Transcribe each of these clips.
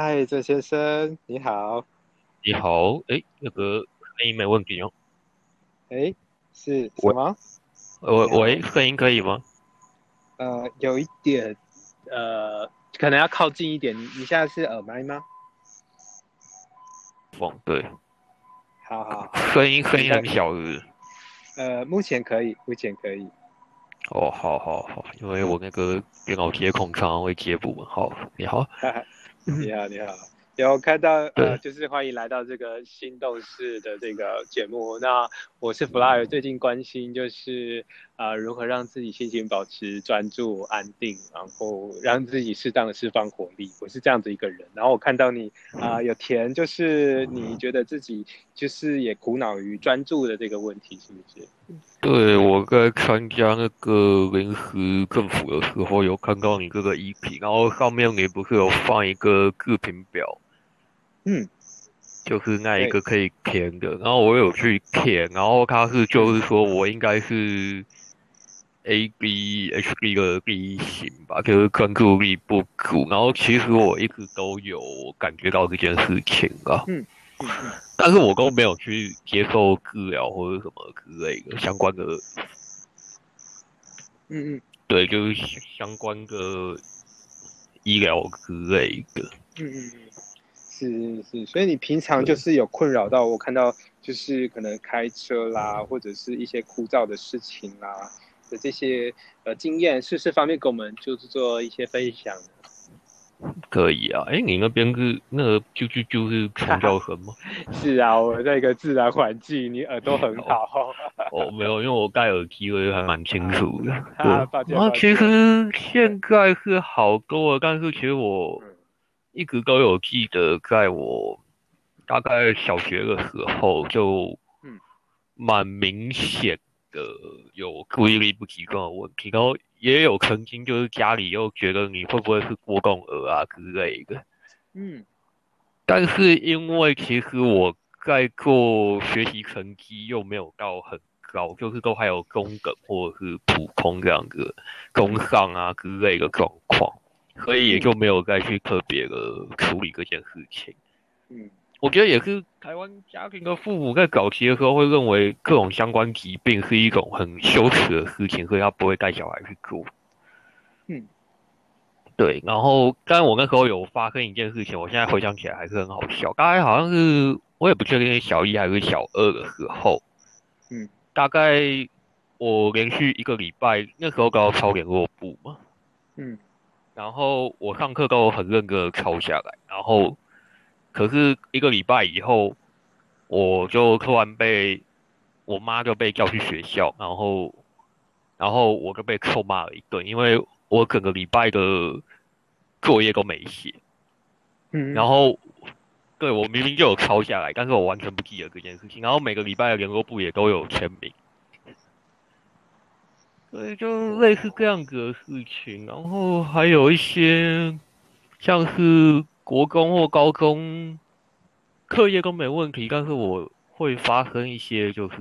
嗨，郑先生，你好。你好，哎，那个声音没问题哦。哎，是什么？喂喂，声音可以吗？呃，有一点，呃，可能要靠近一点。你你现在是耳麦吗？放对。好好。声音声音很小是？呃，目前可以，目前可以。哦，好好好，因为我那个电脑接孔常常会接不稳。好，你好。你好，你好。有看到呃，就是欢迎来到这个心动式的这个节目。那我是 Fly，最近关心就是啊，如何让自己心情保持专注、安定，然后让自己适当的释放活力。我是这样子一个人。然后我看到你啊，有填就是你觉得自己就是也苦恼于专注的这个问题，是不是？对，我在参加那个临时政府的时候，有看到你这个衣品，然后上面你不是有放一个自评表？嗯，就是那一个可以填的，然后我有去填，然后他是就是说我应该是 A B H B 的 B 型吧，就是专注力不足，然后其实我一直都有感觉到这件事情啊，嗯，但是我都没有去接受治疗或者什么之类的相关的，嗯嗯，对，就是相关的医疗之类的，嗯嗯嗯。是是，所以你平常就是有困扰到我，看到就是可能开车啦，或者是一些枯燥的事情啦的这些呃经验，是是方便给我们就是做一些分享。可以啊，哎，你那边是那个就就就是传教 什么？是啊，我在一个自然环境，你耳朵很好。哦，没有，因为我戴耳机，我还蛮清楚的。啊，其实现在是好多了，但是其实我。一直都有记得，在我大概小学的时候，就蛮明显的有注意力不集中的问题，然后也有曾经就是家里又觉得你会不会是过动儿啊之类的。嗯，但是因为其实我在做学习成绩又没有到很高，就是都还有中等或者是普通这样子，中上啊之类的状况。所以也就没有再去特别的处理这件事情。嗯，我觉得也是台湾家庭的父母在早期的时候会认为各种相关疾病是一种很羞耻的事情，所以他不会带小孩去做。嗯，对。然后，但我那时候有发生一件事情，我现在回想起来还是很好笑。大概好像是我也不确定是小一还是小二的时候。嗯，大概我连续一个礼拜，那时候刚好抄联络簿嘛。嗯。然后我上课都很认真的抄下来，然后可是一个礼拜以后，我就突然被我妈就被叫去学校，然后然后我就被臭骂了一顿，因为我整个礼拜的作业都没写，嗯，然后对我明明就有抄下来，但是我完全不记得这件事情，然后每个礼拜的联络部也都有签名。所以就类似这样子的事情，然后还有一些像是国中或高中课业都没问题，但是我会发生一些就是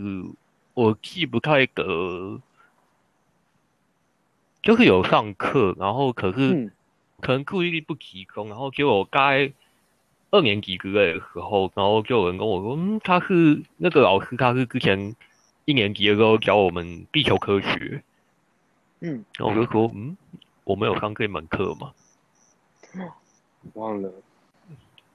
我记不太得，就是有上课，然后可是可能注意力不集中，然后结果该二年级之类的时候，然后就有人跟我说，嗯，他是那个老师，他是之前一年级的时候教我们地球科学。嗯，然后我就说，嗯，我没有上这门课嘛，忘了。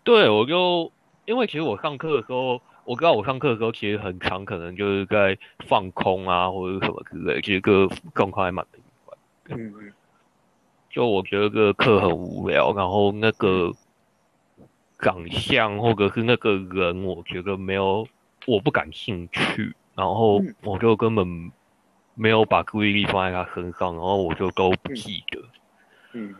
对，我就因为其实我上课的时候，我知道我上课的时候其实很长，可能就是在放空啊，或者什么之类，其实个状况还蛮。嗯嗯。就我觉得这个课很无聊，然后那个长相或者是那个人，我觉得没有，我不感兴趣，然后我就根本。没有把注意力放在他身上，然后我就都不记得。嗯，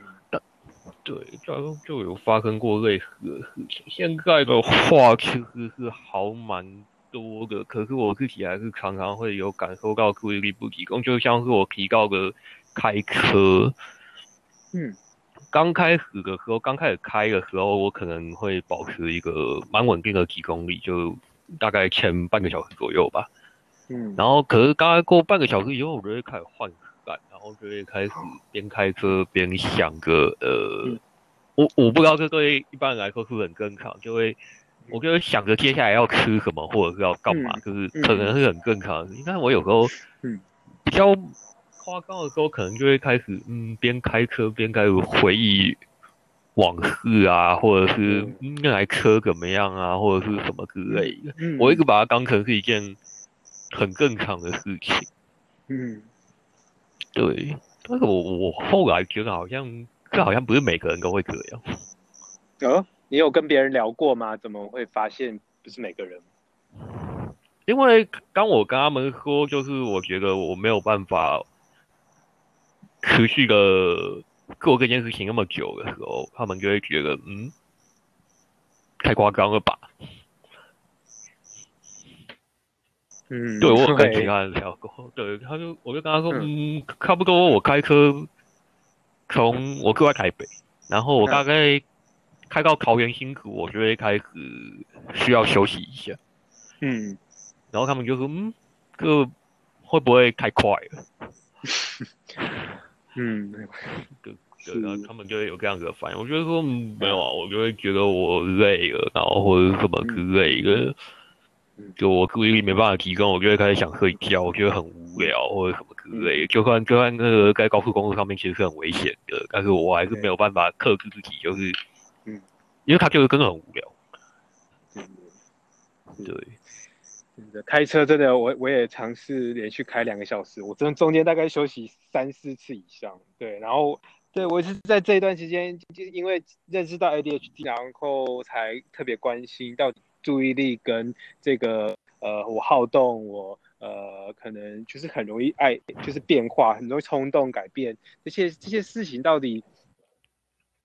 对，就就有发生过类似的事情。现在的话其实是好蛮多的，可是我自己还是常常会有感受到注意力不集中，就像是我提到的开车。嗯，刚开始的时候，刚开始开的时候，我可能会保持一个蛮稳定的几公里，就大概前半个小时左右吧。嗯，然后可是刚才过半个小时以后，我就会开始换感，然后就会开始边开车边想着，呃，我我不知道这对一般人来说是很正常，就会我就会想着接下来要吃什么或者是要干嘛，就是可能是很正常。你看我有时候嗯。比较夸张的时候，可能就会开始嗯边开车边开始回忆往事啊，或者是那台车怎么样啊，或者是什么之类的。我一直把它当成是一件很正常的事情。嗯，对。但是我我后来觉得好像这好像不是每个人都会这样。哦，你有跟别人聊过吗？怎么会发现不是每个人？因为当我跟他们说，就是我觉得我没有办法持续的做这件事情那么久的时候，他们就会觉得嗯，太夸张了吧。嗯，对我跟其他人聊过，对，他就我就跟他说，嗯，差不多我开车从我住在台北，然后我大概开到桃园新竹，我就会开始需要休息一下，嗯，然后他们就说，嗯，这会不会太快了？嗯，对对，然后他们就会有这样子的反应。我觉得说没有啊，我就会觉得我累了，然后或者什么之类的。就我注意力没办法提供，我就会开始想睡觉，我觉得很无聊或者什么之类。就算就算那个在高速公路上面其实是很危险的，但是我还是没有办法克制自己，就是，嗯，因为他就是真的很无聊。对，真的开车真的，我我也尝试连续开两个小时，我真的中间大概休息三四次以上。对，然后对我是在这一段时间，就因为认识到 ADHD，然后才特别关心到底。注意力跟这个呃，我好动，我呃，可能就是很容易爱，就是变化，很容易冲动改变这些这些事情，到底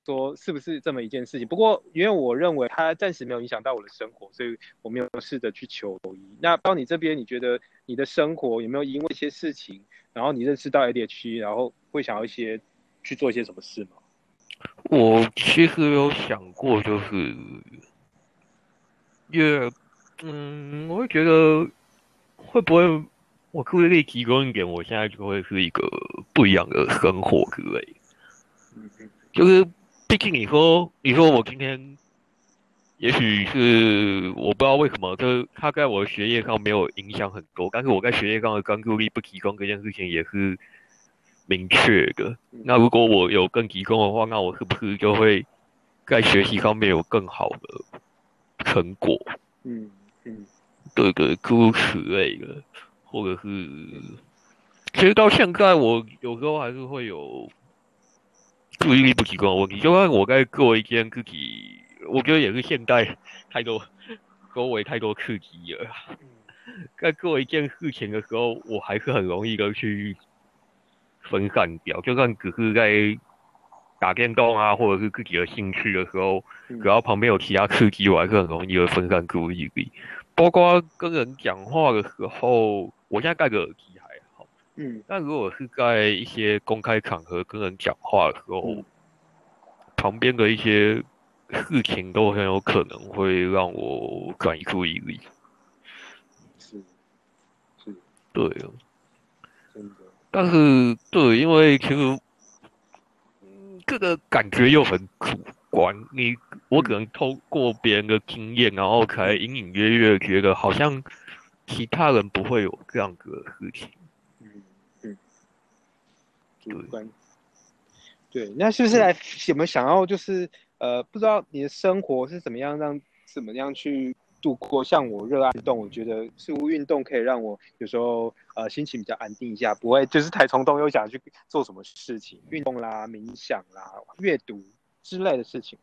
说是不是这么一件事情？不过因为我认为它暂时没有影响到我的生活，所以我没有试着去求医。那到你这边，你觉得你的生活有没有因为一些事情，然后你认识到 ADHD，然后会想要一些去做一些什么事吗？我其实有想过，就是。也，嗯，我会觉得会不会我可不可以提供一点，我现在就会是一个不一样的生活之类。就是毕竟你说，你说我今天，也许是我不知道为什么，就是他在我的学业上没有影响很多，但是我在学业上的专注力不提供这件事情也是明确的。那如果我有更提供的话，那我是不是就会在学习方面有更好的？成果，嗯嗯，对对，诸如此类的，或者是，其实到现在，我有时候还是会有注意力不集中的问题。就算我在做一件自己，我觉得也是现代太多周围太多刺激了，在做一件事情的时候，我还是很容易的去分散掉。就算只是在。打电动啊，或者是自己的兴趣的时候，只要旁边有其他刺激，我还是很容易会分散注意力。包括跟人讲话的时候，我现在戴个耳机还好，嗯，但如果是在一些公开场合跟人讲话的时候，旁边的一些事情都很有可能会让我转移注意力。是，是，对啊，真的。但是，对，因为其实。这个感觉又很主观，你我可能透过别人的经验，然后才隐隐约约觉得好像其他人不会有这样子的事情。嗯嗯，主观。对，那是不是来有没有想要就是呃，不知道你的生活是怎么样让怎么样去？度过像我热爱运动，我觉得似乎运动可以让我有时候呃心情比较安定一下，不会就是太冲动又想去做什么事情，运动啦、冥想啦、阅读之类的事情。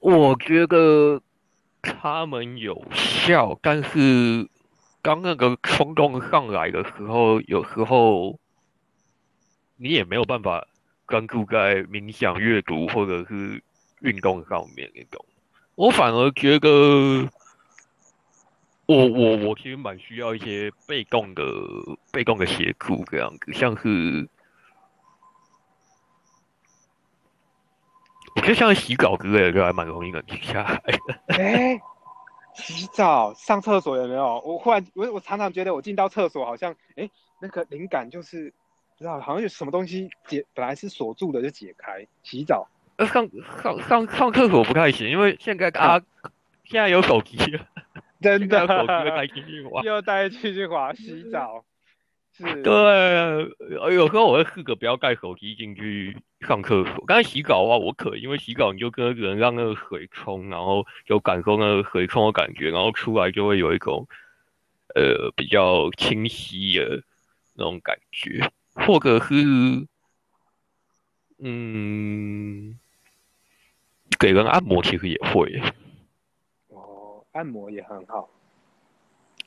我觉得他们有效，但是刚那个冲动上来的时候，有时候你也没有办法专注在冥想、阅读或者是运动上面，那种。我反而觉得，我我我其实蛮需要一些被动的被动的协助这样子，像是，我觉得像洗澡之类的，就还蛮容易冷静下来。哎，洗澡、上厕所有没有？我忽然我我常常觉得我进到厕所好像，哎，那个灵感就是不知道好像有什么东西解，本来是锁住的就解开。洗澡，上上上上厕所不太行，因为现在啊，现在有手机了，真的，手机带进去滑，又带进去滑洗澡。是，对，有时候我会试着不要带手机进去上厕所。刚才洗澡的话，我可以，因为洗澡你就跟人让那个水冲，然后就感受那个水冲的感觉，然后出来就会有一种呃比较清晰的那种感觉。或者是，嗯，给人按摩其实也会。哦，按摩也很好，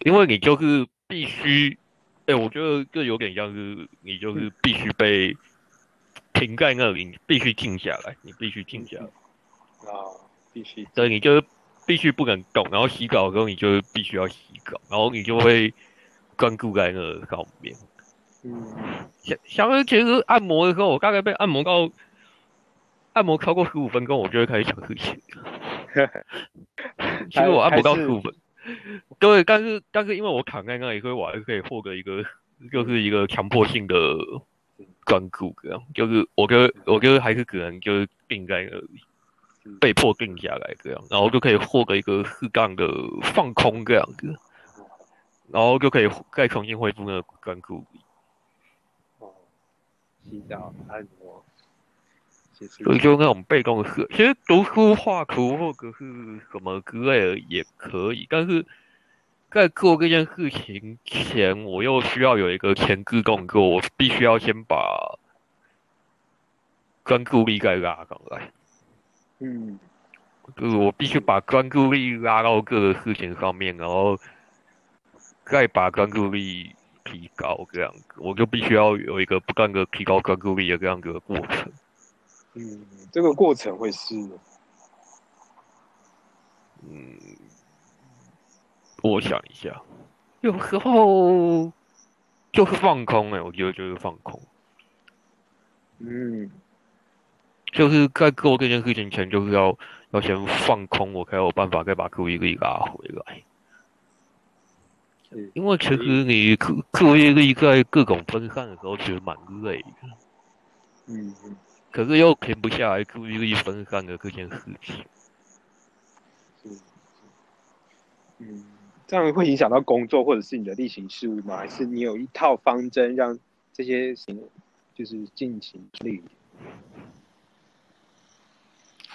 因为你就是必须，哎，我觉得这有点像是你就是必须被停在那里，必须静下来，你必须静下来。啊，必须。所以你就必须不能动，然后洗澡的时候你就必须要洗澡，然后你就会专注在那上面。嗯，想想其实按摩的时候，我大概被按摩到按摩超过十五分钟，我就会开始想事情。其实我按摩到十五分，对，但是但是因为我躺在那里，所以我还是可以获得一个就是一个强迫性的专注，这样就是我觉得我觉得还是可能就是定在那里，被迫定下来这样，然后就可以获得一个适当的放空这样子，然后就可以再重新恢复那个专注哦。洗澡、按摩，所以就那种被动式。其实读书、画图或者是什么之类的也可以，但是在做这件事情前，我又需要有一个前置动作，我必须要先把专注力再拉上来。嗯，就是我必须把专注力拉到各个事情上面，然后再把专注力。提高这样子，我就必须要有一个不断的提高专注力的这样子的过程。嗯，这个过程会是，嗯，我想一下，有时候就是放空哎，我觉得就是放空。嗯，就是在做这件事情前，就是要要先放空，我才有办法再把注意力拉回来。因为其实你注注意力在各种分散的时候，其实蛮累的。嗯可是又停不下来注意力分散的这件事情。嗯。这样会影响到工作或者是你的例行事务吗？还是你有一套方针让这些行就是进行力？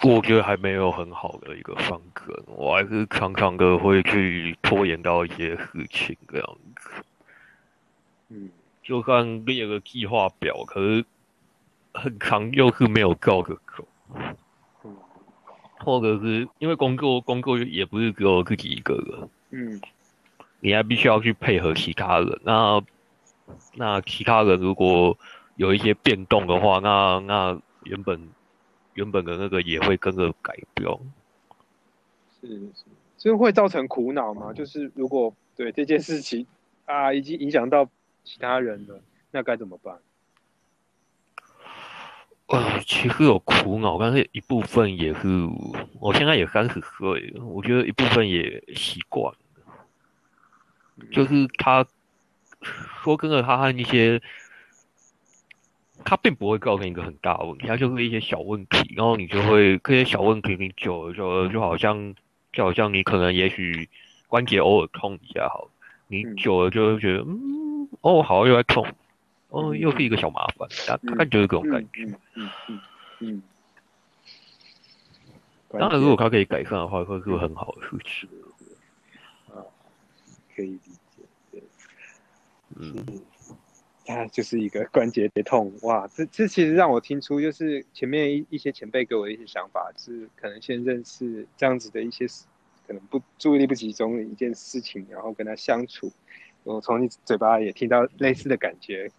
我觉得还没有很好的一个方针，我还是常常的会去拖延到一些事情这样子。嗯，就算列个计划表，可是很长又是没有照着走。嗯，或者是因为工作，工作也不是只有自己一个人。嗯，你还必须要去配合其他人。那那其他人如果有一些变动的话，那那原本。原本的那个也会跟着改标，是是，这会造成苦恼吗？就是如果对这件事情啊，已经影响到其他人了，那该怎么办？呃，其实有苦恼，但是一部分也是，我现在也三十岁了，我觉得一部分也习惯，就是他说跟着他和一些。他并不会造成一个很大的问题，他就是一些小问题，然后你就会这些小问题你久了就就好像就好像你可能也许关节偶尔痛一下，好，你久了就会觉得嗯哦好像又在痛，哦又是一个小麻烦，大概就是这种感觉。嗯嗯嗯。当然，如果它可以改善的话，会是很好的事情。啊，可以理解，对，嗯。它就是一个关节痛哇！这这其实让我听出，就是前面一一些前辈给我的一些想法，是可能先认识这样子的一些可能不注意力不集中的一件事情，然后跟他相处。我从你嘴巴也听到类似的感觉。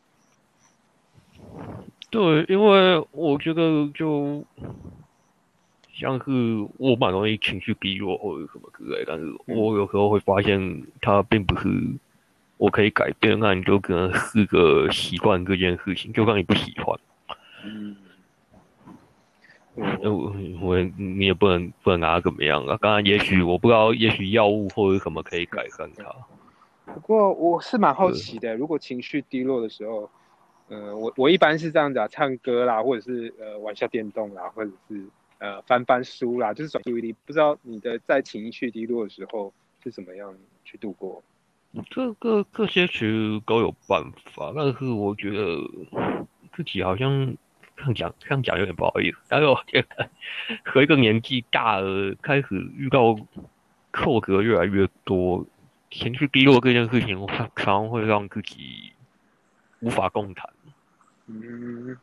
对，因为我觉得就像是我蛮容易情绪低落或者什么之类，但是我有时候会发现它并不是。我可以改变，那你就可能是个习惯这件事情，就算你不喜欢。嗯，我我你也不能不能拿它怎么样啊？当然，也许我不知道，也许药物或者什么可以改善它。不过我是蛮好奇的，如果情绪低落的时候，嗯，我我一般是这样子啊，唱歌啦，或者是呃玩下电动啦，或者是呃翻翻书啦，就是转注意力。不知道你的在情绪低落的时候是怎么样去度过？这个这些其实都有办法，但是我觉得自己好像这样讲这样讲有点不好意思。但是我觉得和一个年纪大了，开始遇到挫折越来越多，情绪低落这件事情，常常会让自己无法共谈。嗯，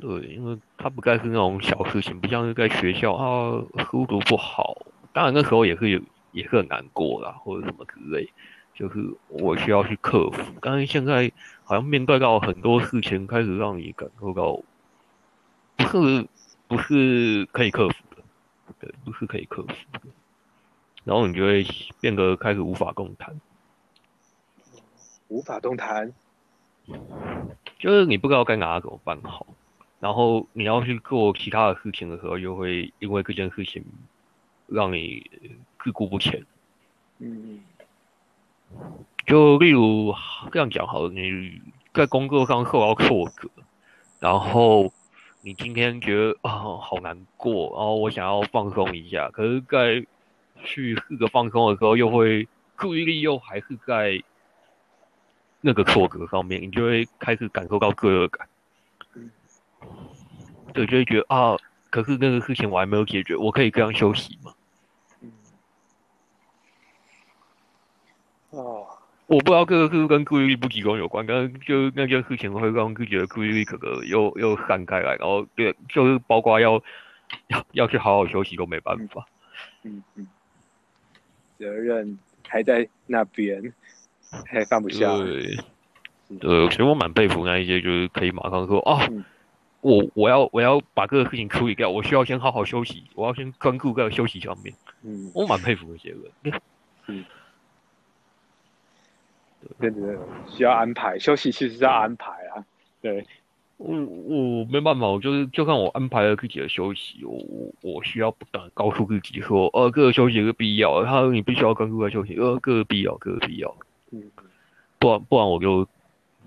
对，因为他不该是那种小事情，不像是在学校啊，书读不好，当然那时候也是有。也是很难过啦，或者什么之类，就是我需要去克服。但是现在好像面对到很多事情，开始让你感受到，不是不是可以克服的，对，不是可以克服的。然后你就会变得开始无法共谈，无法动弹，就是你不知道该拿怎么办好。然后你要去做其他的事情的时候，又会因为这件事情让你。自顾不前，嗯，就例如这样讲好了，你在工作上受到挫折，然后你今天觉得啊好难过，然后我想要放松一下，可是在去试着放松的时候，又会注意力又还是在那个挫折上面，你就会开始感受到罪恶感，对，就会觉得啊，可是那个事情我还没有解决，我可以这样休息吗？哦，我不知道这个是不是跟注意力不集中有关，但是就那件事情会让自己的注意力可能又又散开来，然后对，就是包括要要要去好好休息都没办法。嗯嗯，责任还在那边，还放不下。对，对，其实我蛮佩服那一些，就是可以马上说啊，我我要我要把这个事情处理掉，我需要先好好休息，我要先专注在休息上面。嗯，我蛮佩服那些人。嗯。真的需要安排休息，其实是要安排啊。对，我我没办法，我就是就算我安排了自己的休息，我我需要不断告诉自己说，呃，这个休息是必要，他说你必须要专注在休息，呃，这个必要，这个必要。嗯，不然不然我就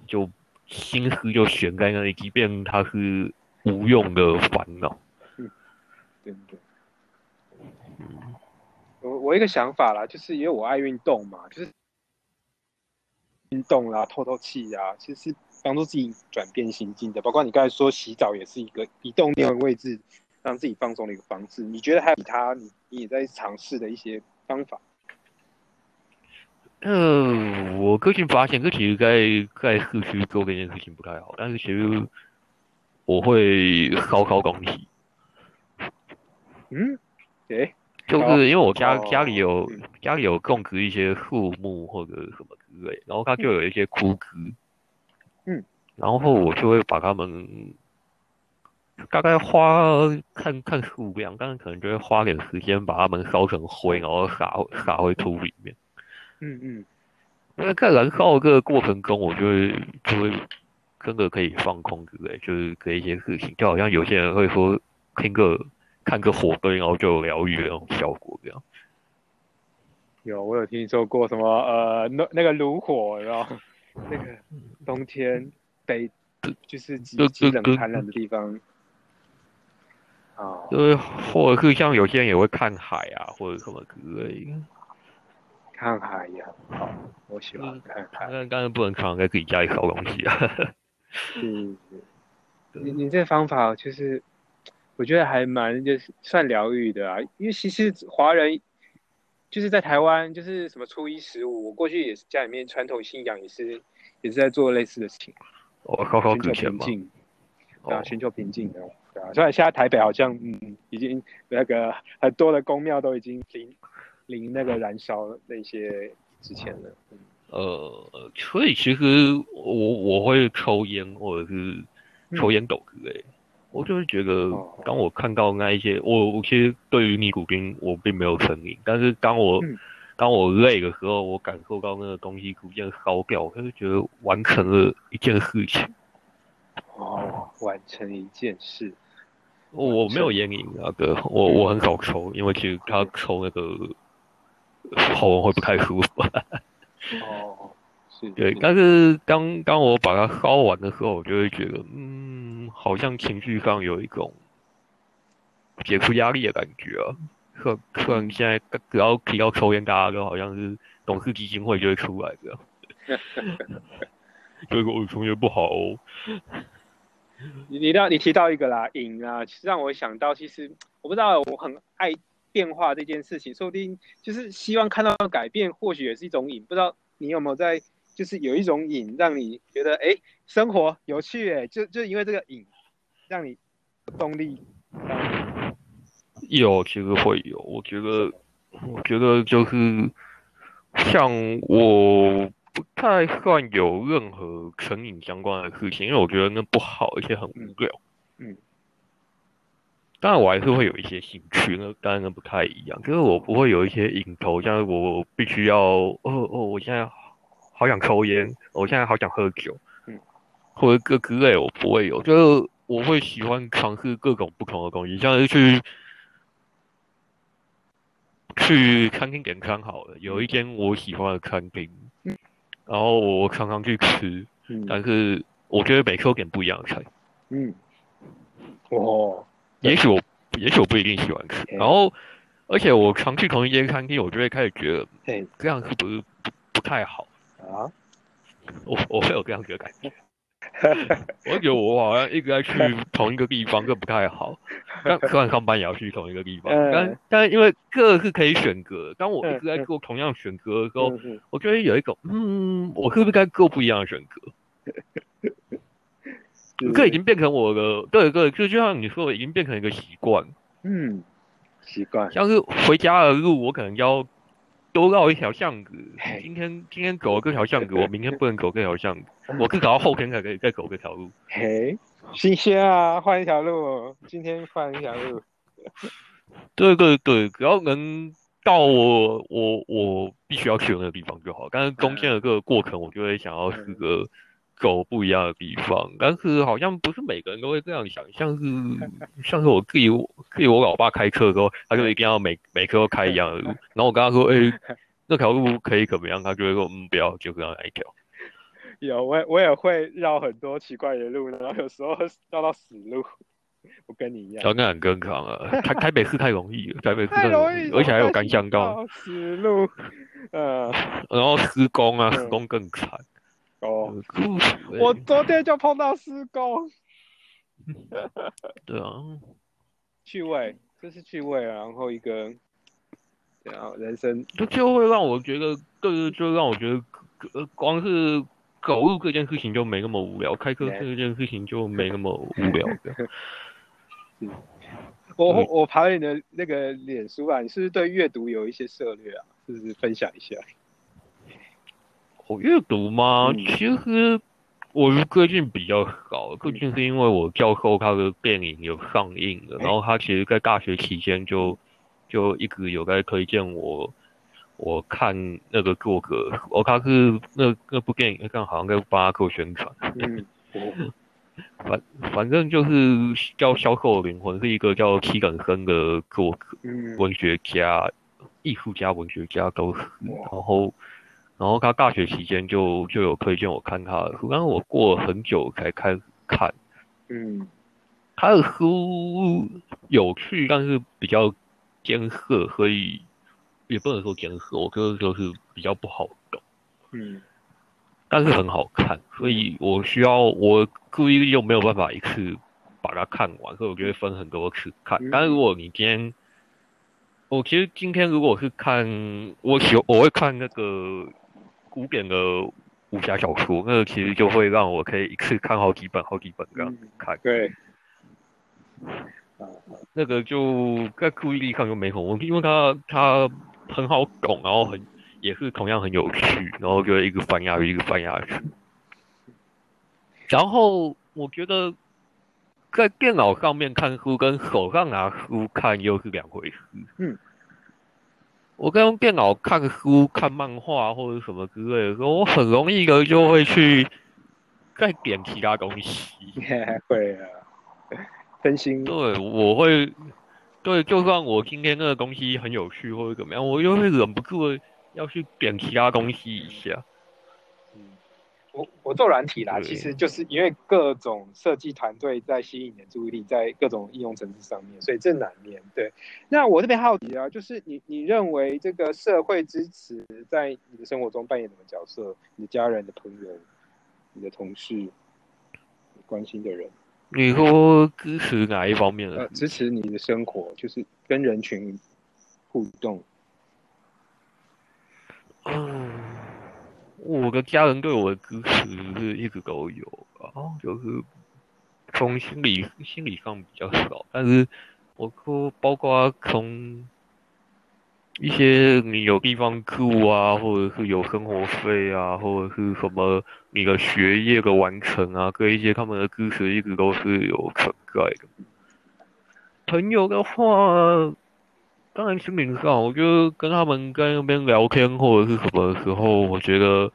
就心思就悬在那里，即便它是无用的烦恼。嗯，对对。我我一个想法啦，就是因为我爱运动嘛，就是。运动啦，透透气呀，其实是帮助自己转变心境的。包括你刚才说洗澡也是一个移动那个位置，让自己放松的一个方式。你觉得还有其他你你也在尝试的一些方法？嗯，我个人发现，这其实在在市区做这件事情不太好。但是其实我会烧烧东西。嗯，诶。就是因为我家家里有家里有种植一些树木或者什么之类，然后它就有一些枯枝，嗯，然后我就会把它们大概花看看数量，但是可能就会花点时间把它们烧成灰，然后撒撒回土里面，嗯嗯，因为在燃烧这个过程中，我就会就会真的可以放空对不对，就是这一些事情，就好像有些人会说听个。看个火堆，然后就有疗愈的那种效果，这样。有，我有听说过什么呃，那那个炉火，然后那个冬天北就是极极冷寒冷的地方。啊。就是或者是像有些人也会看海啊，或者什么之类。看海呀，好，我喜欢看海。但当然不能常在自己家里烧东西啊。嗯，你你这方法就是。我觉得还蛮就是算疗愈的啊，因为其实华人就是在台湾，就是什么初一十五，我过去也是家里面传统信仰也是也是在做类似的事情，哦，好好平静，啊，寻求平静的，对啊，虽然现在台北好像嗯已经那个很多的宫庙都已经零零那个燃烧那些之前的，呃，所以其实我我会抽烟或者是抽烟斗之类。我就是觉得，当我看到那一些，我我其实对于尼古丁我并没有成瘾，但是当我当我累的时候，我感受到那个东西逐渐烧掉，我就觉得完成了一件事情。哦，完成一件事。我没有烟瘾啊，哥，我我很少抽，因为其实他抽那个喉咙会不太舒服。哦，是，对。但是当当我把它烧完的时候，我就会觉得，嗯，好像情绪上有一种解除压力的感觉啊。可可能现在只要提到抽烟，大家都好像是董事基金会就会出来这样。这个我同学不好。哦。你你到你提到一个啦，瘾啊，其实让我想到，其实我不知道，我很爱变化这件事情，说不定就是希望看到改变，或许也是一种瘾。不知道你有没有在，就是有一种瘾，让你觉得哎，生活有趣哎，就就因为这个瘾，让你动力。有，其实会有。我觉得，我觉得就是像我不太算有任何成瘾相关的事情，因为我觉得那不好，而且很无聊。嗯。当然，我还是会有一些兴趣，那当然不太一样。就是我不会有一些瘾头，像我必须要，哦哦，我现在好想抽烟，我现在好想喝酒，嗯，或者各之类，我不会有。就是我会喜欢尝试各种不同的东西，像是去。去餐厅点餐好了，有一间我喜欢的餐厅，嗯然后我常常去吃，嗯但是我觉得每次都点不一样的菜。嗯，哦，也许我，也许我不一定喜欢吃。然后，而且我常去同一间餐厅，我就会开始觉得，这样是不是不不太好啊？我我会有这样子的感觉。我觉得我好像一直在去同一个地方，这不太好。但虽然上班也要去同一个地方，但但因为这是可以选择。当我一直在做同样选择的时候，我觉得有一种，嗯，我是不是该做不一样的选择？这已经变成我的，对对，就就像你说，的，已经变成一个习惯。嗯，习惯。像是回家的路，我可能要。多绕一条巷子。今天今天走这条巷子，我明天不能走这条巷子，我至少后天才可以再走这条路。嘿，新鲜啊，换一条路，今天换一条路。对对对，只要能到我我我必须要去的那个地方就好。但是中间的这个过程，我就会想要是个走不一样的地方。但是好像不是每个人都会这样想，像是像是我自己自己我老爸开车的时候，他就一定要每每科都开一样的路。然后我跟他说：“哎，那条路可以怎么样？”他就会说：“嗯，不要，就这样来一条。”有我我也会绕很多奇怪的路，然后有时候 绕到死路。我跟你一样，那很更常啊。台台北市太容易了，台北市太容易，而且还有干乡道 死路。呃，然后施工啊，施工更惨。哦，我昨天就碰到施工。对啊，趣味，这是趣味啊。然后一个，然后人生就就会让我觉得，就就让我觉得，呃，光是走路这件事情就没那么无聊，开车这件事情就没那么无聊的。我我爬了你的那个脸书啊，你是不是对阅读有一些涉略啊？是不是分享一下？我阅读吗？其实我最近比较少，最近是因为我教授他的电影有上映了，然后他其实在大学期间就就一直有在推荐我我看那个作者，我他是那那部电影刚好像在帮他做宣传。嗯，反反正就是叫《销售灵魂》，是一个叫七等生的作者，文学家、艺术家、文学家都是，然后。然后他大学期间就就有推荐我看他的书，但是我过了很久才开始看。嗯，他的书有趣，但是比较艰涩，所以也不能说艰涩，我觉得就是比较不好懂。嗯，但是很好看，所以我需要我故意又没有办法一次把它看完，所以我就会分很多次看。但是如果你今天，我其实今天如果是看，我喜我会看那个。古典的武侠小说，那个其实就会让我可以一次看好几本、好几本这样看。对，那个就在注意力上就没什么问题，因为它它很好懂，然后很也是同样很有趣，然后就一个翻下去，一个翻下去。然后我觉得在电脑上面看书跟手上拿书看又是两回事。嗯。我跟用电脑看书、看漫画或者什么之类的时候，我很容易的就会去 再点其他东西。会啊，分心。对，我会。对，就算我今天那个东西很有趣或者怎么样，我就会忍不住要去点其他东西一下。我我做软体啦，其实就是因为各种设计团队在吸引你的注意力，在各种应用层次上面，所以这难免。对，那我这边好奇啊，就是你你认为这个社会支持在你的生活中扮演什么角色？你的家人、的朋友、你的同事、关心的人，你说支持哪一方面的？支持你的生活，就是跟人群互动。嗯。我的家人对我的支持是一直都有啊，就是从心理心理上比较少，但是我说包括从一些你有地方住啊，或者是有生活费啊，或者是什么你的学业的完成啊，跟一些他们的支持一直都是有存在的。朋友的话。当然，心灵上，我觉得跟他们在那边聊天或者是什么时候，我觉得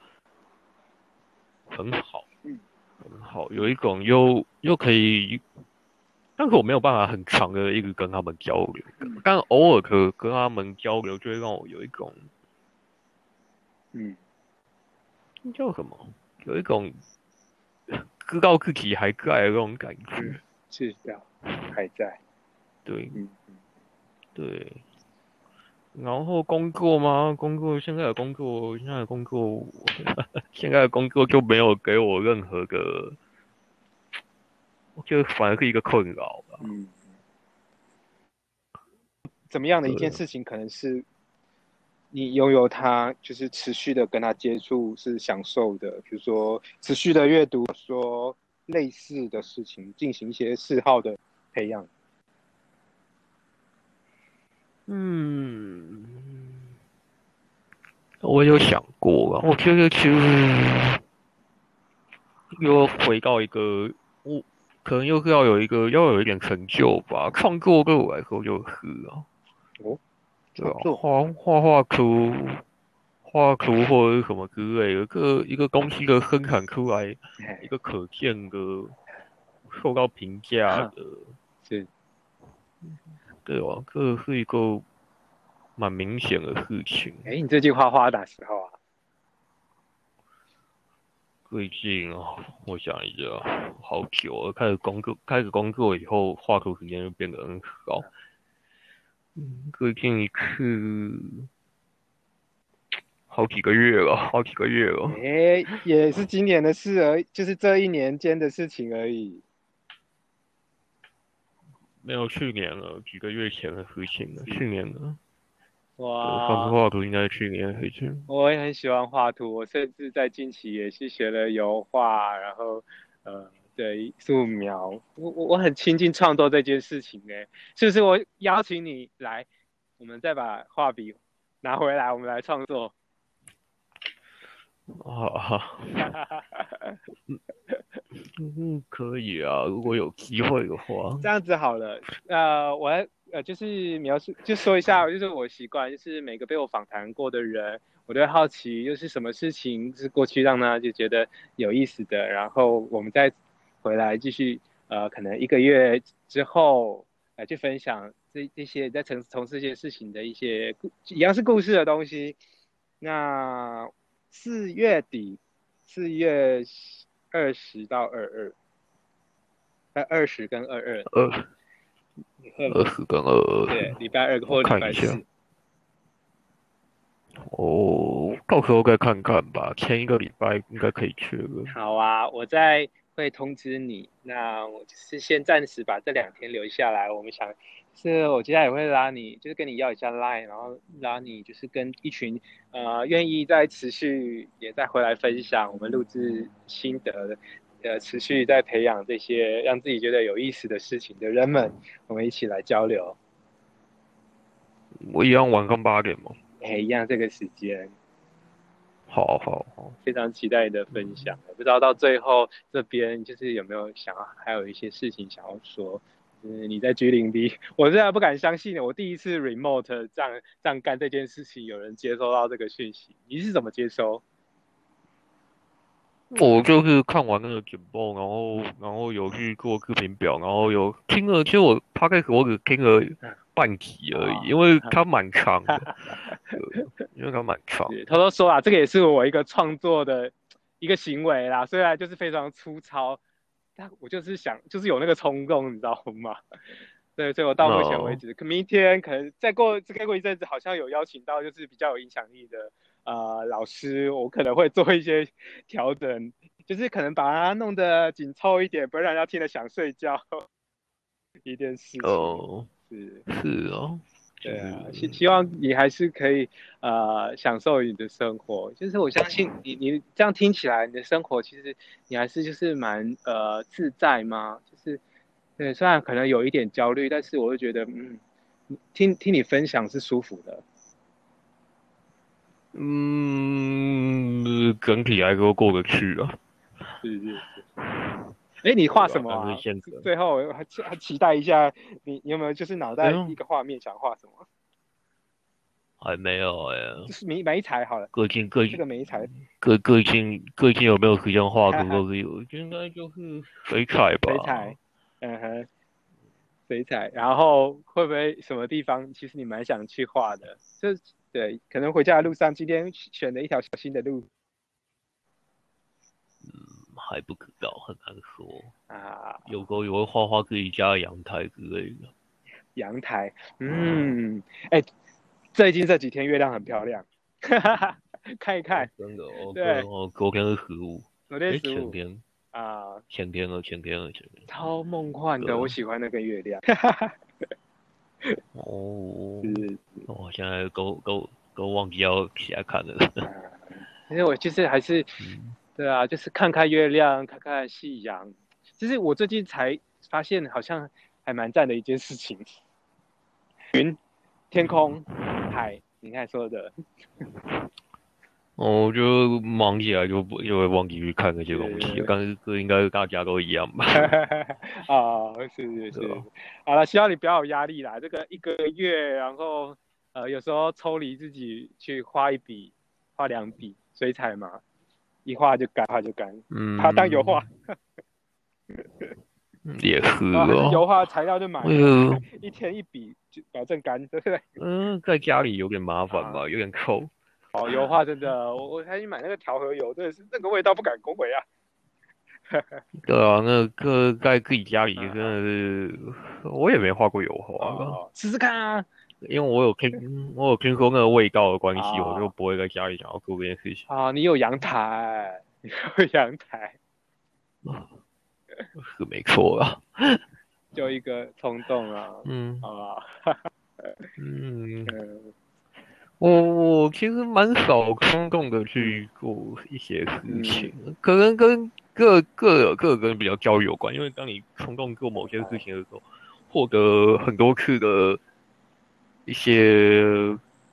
很好，嗯。很好，有一种又又可以，但是我没有办法很长的一直跟他们交流，但偶尔可跟他们交流，就会让我有一种，嗯，叫什么？有一种知道自己还在的那种感觉，是这样，还在，对，嗯，对。然后工作吗？工作现在的工作，现在的工作，现在的工作就没有给我任何的，就反而是一个困扰吧。嗯。怎么样的一件事情，可能是你拥有它，就是持续的跟他接触是享受的，比如说持续的阅读，说类似的事情，进行一些嗜好的培养。嗯，我有想过啊，我觉得其实又回到一个，我可能又是要有一个要有一点成就吧。创作对我来说就是啊，哦，对啊，画画画图、画图或者是什么之类的，个一个东西的生产出来，一个可见的、受到评价的，是。对啊，这是一个蛮明显的事情。哎，你最近画画哪时候啊？最近啊，我想一下，好久了。开始工作，开始工作以后，画图时间就变得很少。嗯，最近一次，好几个月了，好几个月了。哎，也是今年的事而，就是这一年间的事情而已。没有去年了，几个月前的事情了。去年的，哇，画画图应该是去年的事情。我也很喜欢画图，我甚至在近期也是学了油画，然后呃，对，素描。我我我很亲近创作这件事情哎，是不是？我邀请你来，我们再把画笔拿回来，我们来创作。啊，可以啊，如果有机会的话，这样子好了。呃，我呃就是描述，就说一下，就是我习惯，就是每个被我访谈过的人，我都会好奇，又是什么事情是过去让他就觉得有意思的，然后我们再回来继续，呃，可能一个月之后来去分享这这些在从从事这些事情的一些一样是故事的东西。那四月底，四月。二十到二二，在二十跟二二，二二十跟二二，对，礼拜二或礼拜四。哦，到时候再看看吧，前一个礼拜应该可以去了。好啊，我再会通知你。那我就是先暂时把这两天留下来，我们想。是我接下来也会拉你，就是跟你要一下 line，然后拉你就是跟一群呃愿意再持续也再回来分享我们录制心得的，呃持续在培养这些让自己觉得有意思的事情的人们，我们一起来交流。我一样晚上八点吗？哎，一样这个时间。好好好，非常期待你的分享。不知道到最后这边就是有没有想要还有一些事情想要说。嗯，你在 G 零 D，我现在不敢相信我第一次 remote 这样这样干这件事情，有人接收到这个讯息，你是怎么接收？我就是看完那个简报，然后然后有去做视频表，然后有听了，其实我他开始我只听了半集而已，因为它蛮长的，因为它蛮长。他都说啊，这个也是我一个创作的一个行为啦，虽然就是非常粗糙，但我就是想，就是有那个冲动，你知道吗？对，所以我到目前为止，可明天可能再过再过一阵子，好像有邀请到就是比较有影响力的呃老师，我可能会做一些调整，就是可能把它弄得紧凑一点，不然让人家听了想睡觉。一件事哦，是是哦。对啊，希希望你还是可以呃享受你的生活。就是我相信你，你这样听起来，你的生活其实你还是就是蛮呃自在吗？就是对，虽然可能有一点焦虑，但是我会觉得嗯，听听你分享是舒服的。嗯，整体来说过得去啊。是是是。哎，你画什么啊？最后还还期待一下，你你有没有就是脑袋一个画面想画什么？还没有哎，就是没没彩好了。各近各这个没彩，各各近各近有没有时间画？各个有，应该就是水彩吧。水彩，嗯哼，水彩。然后会不会什么地方其实你蛮想去画的？就对，可能回家的路上，今天选了一条小新的路。还不可道，很难说啊。有时候也会画画自己家的阳台之类的。阳台，嗯，哎，最近这几天月亮很漂亮，看一看。真的哦。对哦，昨天是十五。昨天十五。前天啊，前天了，前天了，前天。超梦幻的，我喜欢那个月亮。哦。是。我现在都都都忘记要起来看了。其实我其实还是。对啊，就是看看月亮，看看夕阳。其实我最近才发现，好像还蛮赞的一件事情。云、天空、海，你看说的。我，就忙起来就不就会忘记去看那些东西。但是这应该大家都一样吧？啊，是是是。好了，希望你不要有压力啦。这个一个月，然后呃，有时候抽离自己去画一笔、画两笔水彩嘛。一画就干，画就干，嗯，它当油画，也是 哦。油画材料就买，一天一笔就保证干，对不对？嗯，在家里有点麻烦吧，有点抠。哦，油画真的，我我还去买那个调和油，真的是那个味道不敢恭维啊。对啊，那个在自己家里真的是，我也没画过油画，试试看啊。因为我有听，我有听说那个味道的关系，我就不会在家里想要做这件事情。啊，你有阳台，你有阳台，是没错啊。就一个冲动啊。嗯。啊。嗯。我我其实蛮少冲动的去做一些事情，可能跟各各有各跟比较焦虑有关。因为当你冲动做某些事情的时候，获得很多次的。一些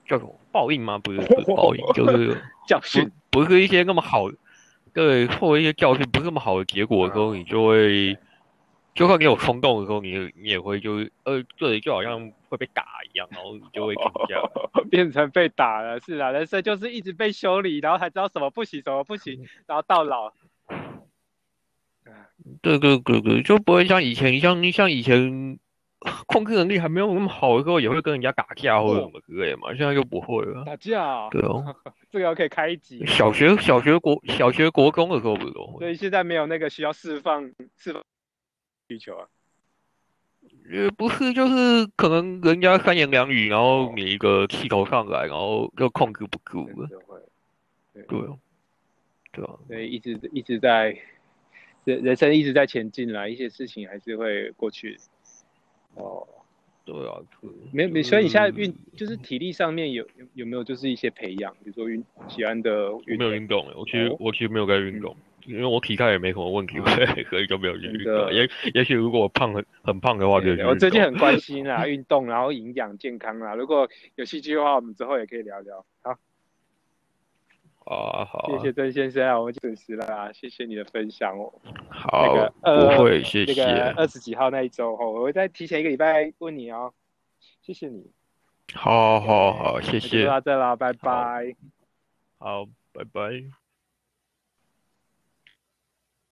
叫什么报应吗？不是不是 报应，就是 教训，不是一些那么好，对，获得一些教训不是那么好的结果的时候，你就会，就算你有冲动的时候，你你也会就呃，对，就好像会被打一样，然后你就会停下，变成被打了，是啊，人生就是一直被修理，然后才知道什么不行，什么不行，然后到老，对对对对，就不会像以前，像像以前。控制能力还没有那么好的时候，也会跟人家打架或者什么之类嘛。现在就不会了。打架？对哦，这个可以开一集。小学、小学国、小学国中的时候不多。所以现在没有那个需要释放释放需求啊。也不是，就是可能人家三言两语，然后你一个气头上来，然后又控制不住了。对，对，对啊。对，一直一直在人人生一直在前进啦，一些事情还是会过去。哦，对啊，没没，所以你现在运就是体力上面有有有没有就是一些培养，比如说运喜欢的，没有运动，我其实我其实没有在运动，因为我体态也没什么问题，所以就没有运动。也也许如果我胖很很胖的话，就我最近很关心啊，运动，然后营养健康啊，如果有兴趣的话，我们之后也可以聊聊。好。啊好，谢谢曾先生啊，我们准时了啊，谢谢你的分享哦。好，不会，谢谢。那个二十几号那一周哦，我会再提前一个礼拜问你哦。谢谢你。好好好，谢谢。就到这啦，拜拜。好，拜拜。